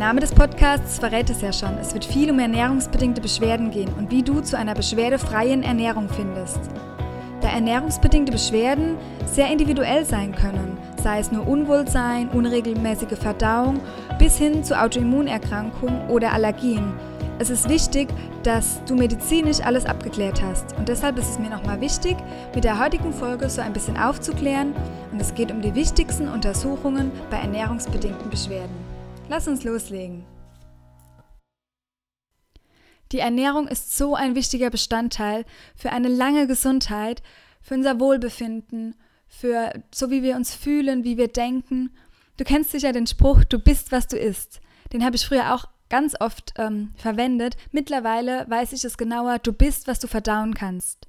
Name des Podcasts verrät es ja schon. Es wird viel um ernährungsbedingte Beschwerden gehen und wie du zu einer beschwerdefreien Ernährung findest. Da ernährungsbedingte Beschwerden sehr individuell sein können, sei es nur Unwohlsein, unregelmäßige Verdauung bis hin zu Autoimmunerkrankungen oder Allergien. Es ist wichtig, dass du medizinisch alles abgeklärt hast. Und deshalb ist es mir nochmal wichtig, mit der heutigen Folge so ein bisschen aufzuklären. Und es geht um die wichtigsten Untersuchungen bei ernährungsbedingten Beschwerden. Lass uns loslegen. Die Ernährung ist so ein wichtiger Bestandteil für eine lange Gesundheit, für unser Wohlbefinden, für so wie wir uns fühlen, wie wir denken. Du kennst sicher den Spruch, du bist, was du isst. Den habe ich früher auch ganz oft ähm, verwendet. Mittlerweile weiß ich es genauer, du bist, was du verdauen kannst.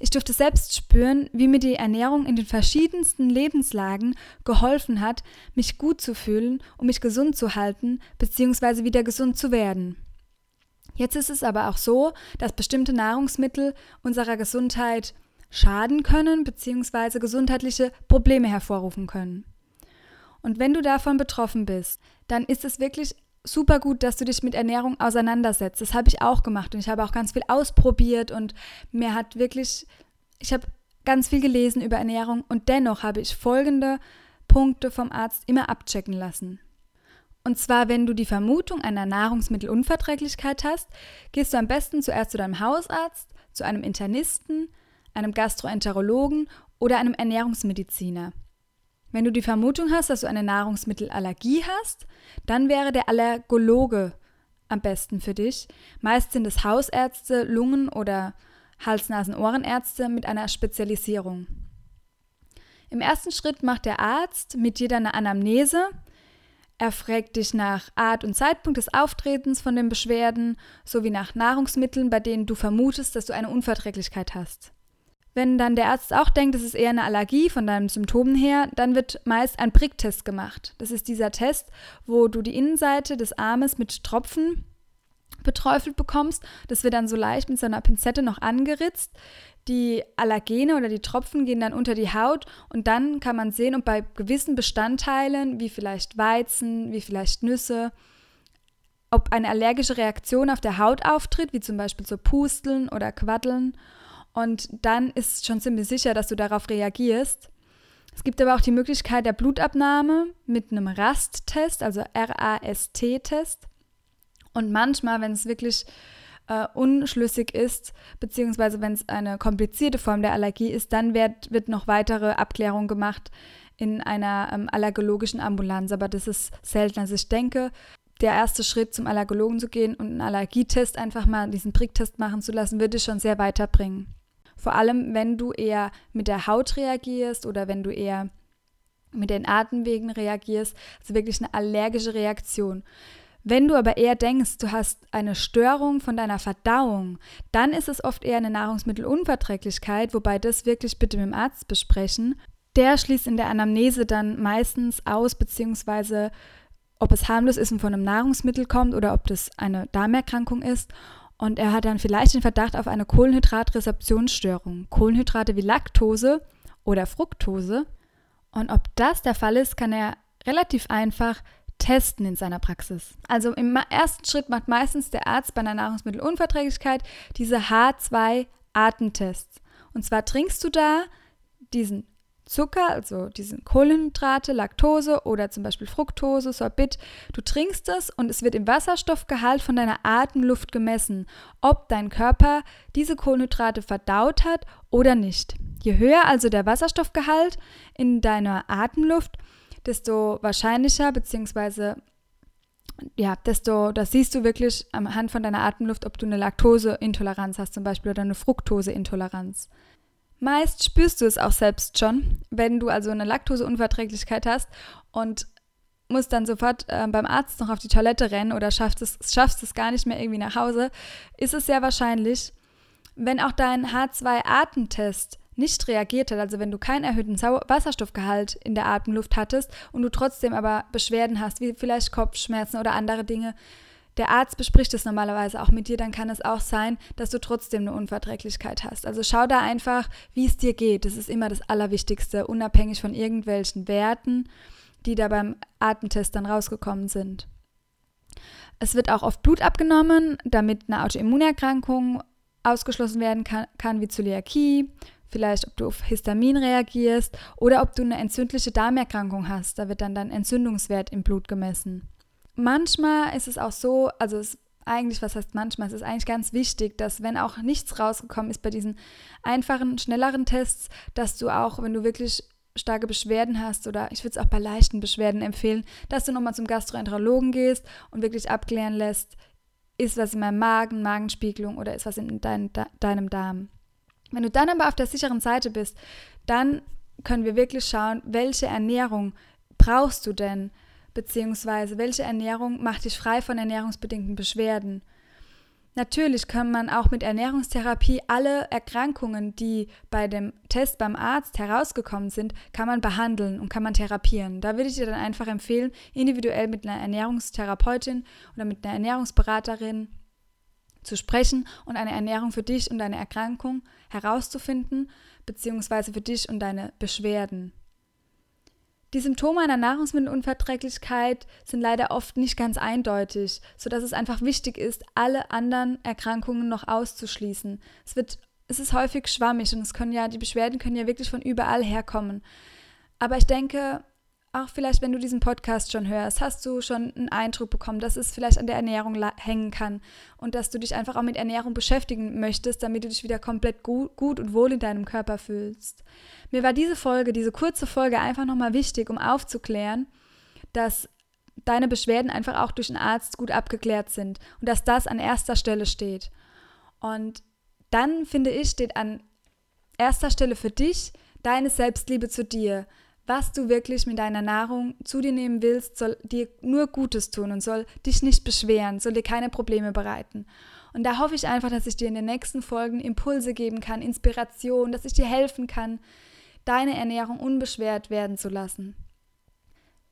Ich durfte selbst spüren, wie mir die Ernährung in den verschiedensten Lebenslagen geholfen hat, mich gut zu fühlen, um mich gesund zu halten bzw. wieder gesund zu werden. Jetzt ist es aber auch so, dass bestimmte Nahrungsmittel unserer Gesundheit schaden können bzw. gesundheitliche Probleme hervorrufen können. Und wenn du davon betroffen bist, dann ist es wirklich super gut, dass du dich mit Ernährung auseinandersetzt. Das habe ich auch gemacht und ich habe auch ganz viel ausprobiert und mir hat wirklich, ich habe ganz viel gelesen über Ernährung und dennoch habe ich folgende Punkte vom Arzt immer abchecken lassen. Und zwar, wenn du die Vermutung einer Nahrungsmittelunverträglichkeit hast, gehst du am besten zuerst zu deinem Hausarzt, zu einem Internisten, einem Gastroenterologen oder einem Ernährungsmediziner. Wenn du die Vermutung hast, dass du eine Nahrungsmittelallergie hast, dann wäre der Allergologe am besten für dich. Meist sind es Hausärzte, Lungen- oder Hals-Nasen-Ohrenärzte mit einer Spezialisierung. Im ersten Schritt macht der Arzt mit dir eine Anamnese. Er fragt dich nach Art und Zeitpunkt des Auftretens von den Beschwerden sowie nach Nahrungsmitteln, bei denen du vermutest, dass du eine Unverträglichkeit hast. Wenn dann der Arzt auch denkt, es ist eher eine Allergie von deinen Symptomen her, dann wird meist ein Pricktest gemacht. Das ist dieser Test, wo du die Innenseite des Armes mit Tropfen beträufelt bekommst. Das wird dann so leicht mit so einer Pinzette noch angeritzt. Die Allergene oder die Tropfen gehen dann unter die Haut und dann kann man sehen, ob bei gewissen Bestandteilen, wie vielleicht Weizen, wie vielleicht Nüsse, ob eine allergische Reaktion auf der Haut auftritt, wie zum Beispiel so Pusteln oder Quaddeln. Und dann ist schon ziemlich sicher, dass du darauf reagierst. Es gibt aber auch die Möglichkeit der Blutabnahme mit einem RAST-Test, also R-A-S-T-Test. Und manchmal, wenn es wirklich äh, unschlüssig ist, beziehungsweise wenn es eine komplizierte Form der Allergie ist, dann wird, wird noch weitere Abklärung gemacht in einer ähm, allergologischen Ambulanz. Aber das ist selten. Also ich denke, der erste Schritt zum Allergologen zu gehen und einen Allergietest einfach mal diesen Pricktest machen zu lassen, würde schon sehr weiterbringen. Vor allem, wenn du eher mit der Haut reagierst oder wenn du eher mit den Atemwegen reagierst, also wirklich eine allergische Reaktion. Wenn du aber eher denkst, du hast eine Störung von deiner Verdauung, dann ist es oft eher eine Nahrungsmittelunverträglichkeit, wobei das wirklich bitte mit dem Arzt besprechen. Der schließt in der Anamnese dann meistens aus, beziehungsweise ob es harmlos ist und von einem Nahrungsmittel kommt oder ob das eine Darmerkrankung ist. Und er hat dann vielleicht den Verdacht auf eine Kohlenhydratresorptionsstörung, Kohlenhydrate wie Laktose oder Fructose. Und ob das der Fall ist, kann er relativ einfach testen in seiner Praxis. Also im ersten Schritt macht meistens der Arzt bei einer Nahrungsmittelunverträglichkeit diese H2-Atemtests. Und zwar trinkst du da diesen Zucker, also diese Kohlenhydrate, Laktose oder zum Beispiel Fructose, Sorbit. Du trinkst es und es wird im Wasserstoffgehalt von deiner Atemluft gemessen, ob dein Körper diese Kohlenhydrate verdaut hat oder nicht. Je höher also der Wasserstoffgehalt in deiner Atemluft, desto wahrscheinlicher bzw. ja, desto, das siehst du wirklich anhand von deiner Atemluft, ob du eine Laktoseintoleranz hast zum Beispiel oder eine Fructoseintoleranz. Meist spürst du es auch selbst schon, wenn du also eine Laktoseunverträglichkeit hast und musst dann sofort äh, beim Arzt noch auf die Toilette rennen oder schaffst es, schaffst es gar nicht mehr irgendwie nach Hause, ist es sehr wahrscheinlich, wenn auch dein H2-Atemtest nicht reagiert hat, also wenn du keinen erhöhten Wasserstoffgehalt in der Atemluft hattest und du trotzdem aber Beschwerden hast, wie vielleicht Kopfschmerzen oder andere Dinge, der Arzt bespricht es normalerweise auch mit dir, dann kann es auch sein, dass du trotzdem eine Unverträglichkeit hast. Also schau da einfach, wie es dir geht. Das ist immer das Allerwichtigste, unabhängig von irgendwelchen Werten, die da beim Atemtest dann rausgekommen sind. Es wird auch oft Blut abgenommen, damit eine Autoimmunerkrankung ausgeschlossen werden kann, kann wie Zöliakie, vielleicht ob du auf Histamin reagierst oder ob du eine entzündliche Darmerkrankung hast. Da wird dann dein Entzündungswert im Blut gemessen. Manchmal ist es auch so, also es eigentlich, was heißt manchmal, es ist eigentlich ganz wichtig, dass wenn auch nichts rausgekommen ist bei diesen einfachen, schnelleren Tests, dass du auch, wenn du wirklich starke Beschwerden hast oder ich würde es auch bei leichten Beschwerden empfehlen, dass du nochmal zum Gastroenterologen gehst und wirklich abklären lässt, ist was in meinem Magen, Magenspiegelung oder ist was in dein, de, deinem Darm. Wenn du dann aber auf der sicheren Seite bist, dann können wir wirklich schauen, welche Ernährung brauchst du denn, beziehungsweise welche Ernährung macht dich frei von ernährungsbedingten Beschwerden. Natürlich kann man auch mit Ernährungstherapie alle Erkrankungen, die bei dem Test beim Arzt herausgekommen sind, kann man behandeln und kann man therapieren. Da würde ich dir dann einfach empfehlen, individuell mit einer Ernährungstherapeutin oder mit einer Ernährungsberaterin zu sprechen und eine Ernährung für dich und deine Erkrankung herauszufinden, beziehungsweise für dich und deine Beschwerden. Die Symptome einer Nahrungsmittelunverträglichkeit sind leider oft nicht ganz eindeutig, sodass es einfach wichtig ist, alle anderen Erkrankungen noch auszuschließen. Es, wird, es ist häufig schwammig und es können ja, die Beschwerden können ja wirklich von überall herkommen. Aber ich denke, auch vielleicht, wenn du diesen Podcast schon hörst, hast du schon einen Eindruck bekommen, dass es vielleicht an der Ernährung hängen kann und dass du dich einfach auch mit Ernährung beschäftigen möchtest, damit du dich wieder komplett gut, gut und wohl in deinem Körper fühlst. Mir war diese Folge, diese kurze Folge einfach nochmal wichtig, um aufzuklären, dass deine Beschwerden einfach auch durch einen Arzt gut abgeklärt sind und dass das an erster Stelle steht. Und dann, finde ich, steht an erster Stelle für dich deine Selbstliebe zu dir, was du wirklich mit deiner Nahrung zu dir nehmen willst, soll dir nur Gutes tun und soll dich nicht beschweren, soll dir keine Probleme bereiten. Und da hoffe ich einfach, dass ich dir in den nächsten Folgen Impulse geben kann, Inspiration, dass ich dir helfen kann, deine Ernährung unbeschwert werden zu lassen.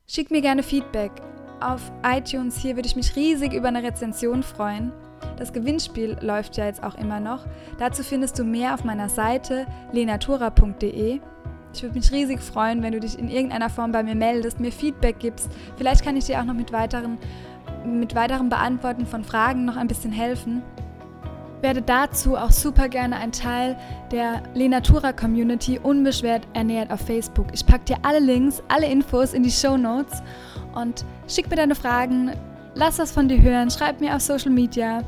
Schick mir gerne Feedback auf iTunes. Hier würde ich mich riesig über eine Rezension freuen. Das Gewinnspiel läuft ja jetzt auch immer noch. Dazu findest du mehr auf meiner Seite lenatura.de. Ich würde mich riesig freuen, wenn du dich in irgendeiner Form bei mir meldest, mir Feedback gibst. Vielleicht kann ich dir auch noch mit weiteren, mit weiteren Beantworten von Fragen noch ein bisschen helfen. Werde dazu auch super gerne ein Teil der Lenatura Community unbeschwert ernährt auf Facebook. Ich packe dir alle Links, alle Infos in die Show Notes und schick mir deine Fragen, lass was von dir hören, schreib mir auf Social Media.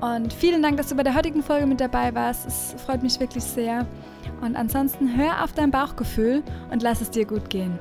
Und vielen Dank, dass du bei der heutigen Folge mit dabei warst. Es freut mich wirklich sehr. Und ansonsten hör auf dein Bauchgefühl und lass es dir gut gehen.